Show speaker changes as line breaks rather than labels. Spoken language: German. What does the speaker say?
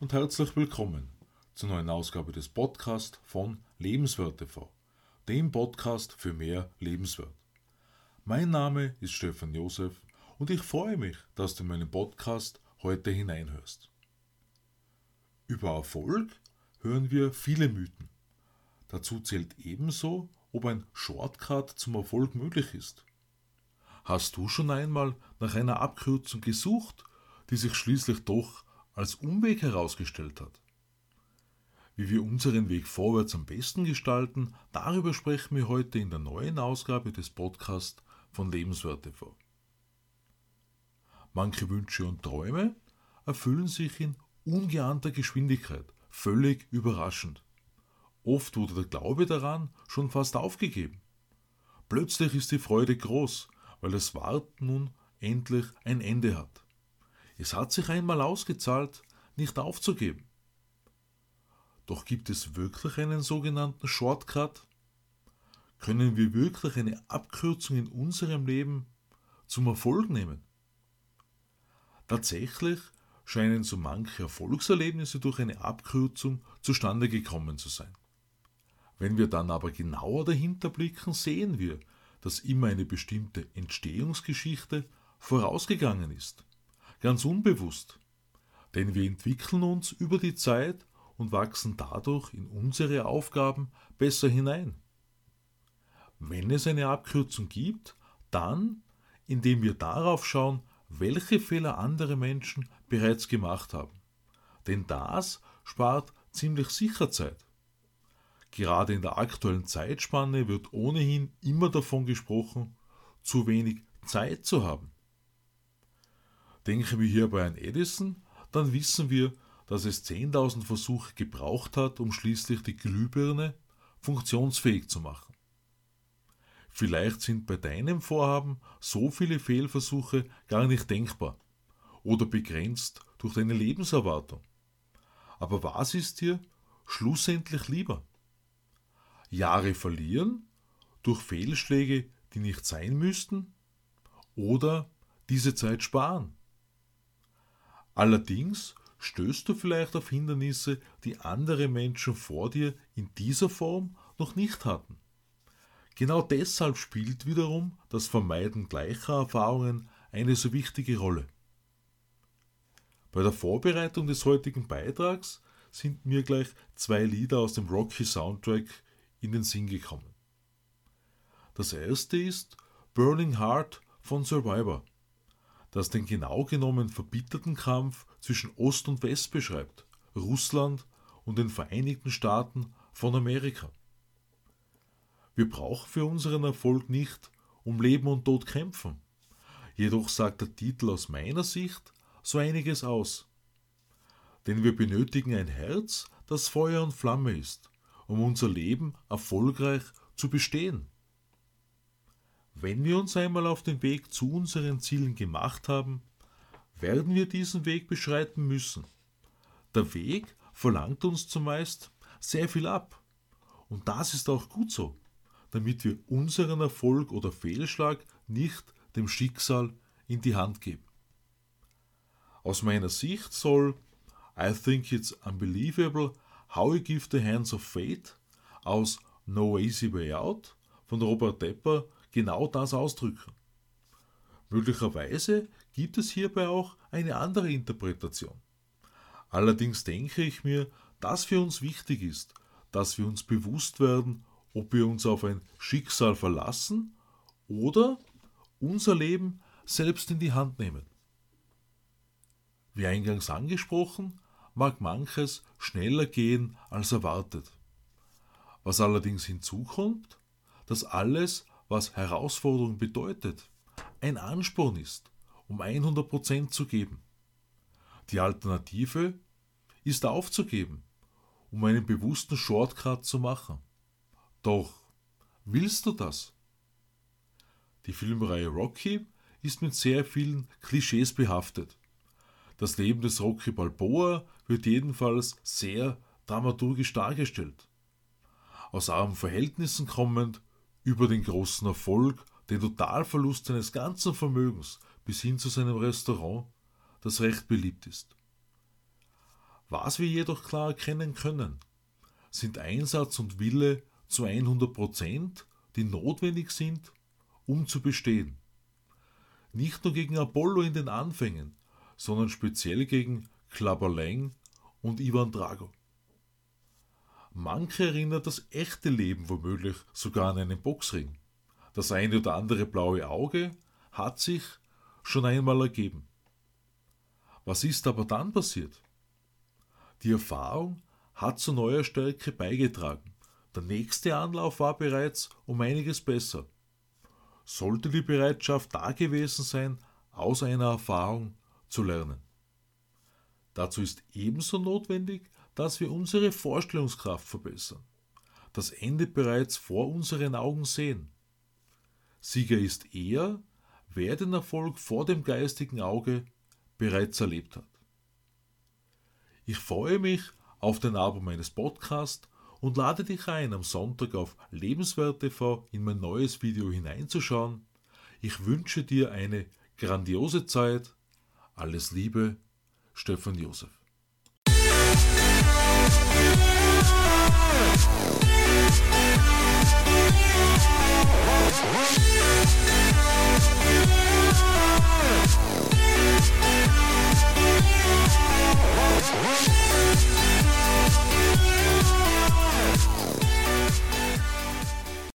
und herzlich willkommen zur neuen Ausgabe des Podcasts von Lebenswert TV, dem Podcast für mehr Lebenswert. Mein Name ist Stefan Josef und ich freue mich, dass du in meinen Podcast heute hineinhörst. Über Erfolg hören wir viele Mythen. Dazu zählt ebenso, ob ein Shortcut zum Erfolg möglich ist. Hast du schon einmal nach einer Abkürzung gesucht, die sich schließlich doch als Umweg herausgestellt hat? Wie wir unseren Weg vorwärts am besten gestalten, darüber sprechen wir heute in der neuen Ausgabe des Podcasts von Lebenswert TV. Manche Wünsche und Träume erfüllen sich in ungeahnter Geschwindigkeit, völlig überraschend. Oft wurde der Glaube daran schon fast aufgegeben. Plötzlich ist die Freude groß, weil das Warten nun endlich ein Ende hat. Es hat sich einmal ausgezahlt, nicht aufzugeben. Doch gibt es wirklich einen sogenannten Shortcut? Können wir wirklich eine Abkürzung in unserem Leben zum Erfolg nehmen? Tatsächlich scheinen so manche Erfolgserlebnisse durch eine Abkürzung zustande gekommen zu sein. Wenn wir dann aber genauer dahinter blicken, sehen wir, dass immer eine bestimmte Entstehungsgeschichte vorausgegangen ist. Ganz unbewusst. Denn wir entwickeln uns über die Zeit und wachsen dadurch in unsere Aufgaben besser hinein. Wenn es eine Abkürzung gibt, dann, indem wir darauf schauen, welche Fehler andere Menschen bereits gemacht haben. Denn das spart ziemlich sicher Zeit. Gerade in der aktuellen Zeitspanne wird ohnehin immer davon gesprochen, zu wenig Zeit zu haben. Denken wir hierbei an Edison, dann wissen wir, dass es 10.000 Versuche gebraucht hat, um schließlich die Glühbirne funktionsfähig zu machen. Vielleicht sind bei deinem Vorhaben so viele Fehlversuche gar nicht denkbar oder begrenzt durch deine Lebenserwartung. Aber was ist dir schlussendlich lieber? Jahre verlieren durch Fehlschläge, die nicht sein müssten? Oder diese Zeit sparen? Allerdings stößt du vielleicht auf Hindernisse, die andere Menschen vor dir in dieser Form noch nicht hatten. Genau deshalb spielt wiederum das Vermeiden gleicher Erfahrungen eine so wichtige Rolle. Bei der Vorbereitung des heutigen Beitrags sind mir gleich zwei Lieder aus dem Rocky Soundtrack in den Sinn gekommen. Das erste ist Burning Heart von Survivor, das den genau genommen verbitterten Kampf zwischen Ost und West beschreibt, Russland und den Vereinigten Staaten von Amerika. Wir brauchen für unseren Erfolg nicht um Leben und Tod kämpfen. Jedoch sagt der Titel aus meiner Sicht so einiges aus. Denn wir benötigen ein Herz, das Feuer und Flamme ist, um unser Leben erfolgreich zu bestehen. Wenn wir uns einmal auf den Weg zu unseren Zielen gemacht haben, werden wir diesen Weg beschreiten müssen. Der Weg verlangt uns zumeist sehr viel ab. Und das ist auch gut so damit wir unseren Erfolg oder Fehlschlag nicht dem Schicksal in die Hand geben. Aus meiner Sicht soll I think it's unbelievable how you give the hands of fate aus No Easy Way Out von Robert Depper genau das ausdrücken. Möglicherweise gibt es hierbei auch eine andere Interpretation. Allerdings denke ich mir, dass für uns wichtig ist, dass wir uns bewusst werden, ob wir uns auf ein Schicksal verlassen oder unser Leben selbst in die Hand nehmen. Wie eingangs angesprochen, mag manches schneller gehen als erwartet. Was allerdings hinzukommt, dass alles, was Herausforderung bedeutet, ein Ansporn ist, um 100% zu geben. Die Alternative ist aufzugeben, um einen bewussten Shortcut zu machen. Doch, willst du das? Die Filmreihe Rocky ist mit sehr vielen Klischees behaftet. Das Leben des Rocky Balboa wird jedenfalls sehr dramaturgisch dargestellt. Aus armen Verhältnissen kommend, über den großen Erfolg, den Totalverlust seines ganzen Vermögens bis hin zu seinem Restaurant, das recht beliebt ist. Was wir jedoch klar erkennen können, sind Einsatz und Wille zu 100 Prozent, die notwendig sind, um zu bestehen. Nicht nur gegen Apollo in den Anfängen, sondern speziell gegen Klapperleng und Ivan Drago. Manche erinnert das echte Leben womöglich sogar an einen Boxring. Das eine oder andere blaue Auge hat sich schon einmal ergeben. Was ist aber dann passiert? Die Erfahrung hat zu neuer Stärke beigetragen. Der nächste Anlauf war bereits um einiges besser. Sollte die Bereitschaft da gewesen sein, aus einer Erfahrung zu lernen. Dazu ist ebenso notwendig, dass wir unsere Vorstellungskraft verbessern, das Ende bereits vor unseren Augen sehen. Sieger ist er, wer den Erfolg vor dem geistigen Auge bereits erlebt hat. Ich freue mich auf den Abo meines Podcasts und lade dich ein, am Sonntag auf Lebenswert TV in mein neues Video hineinzuschauen. Ich wünsche dir eine grandiose Zeit. Alles Liebe, Stefan Josef.
We'll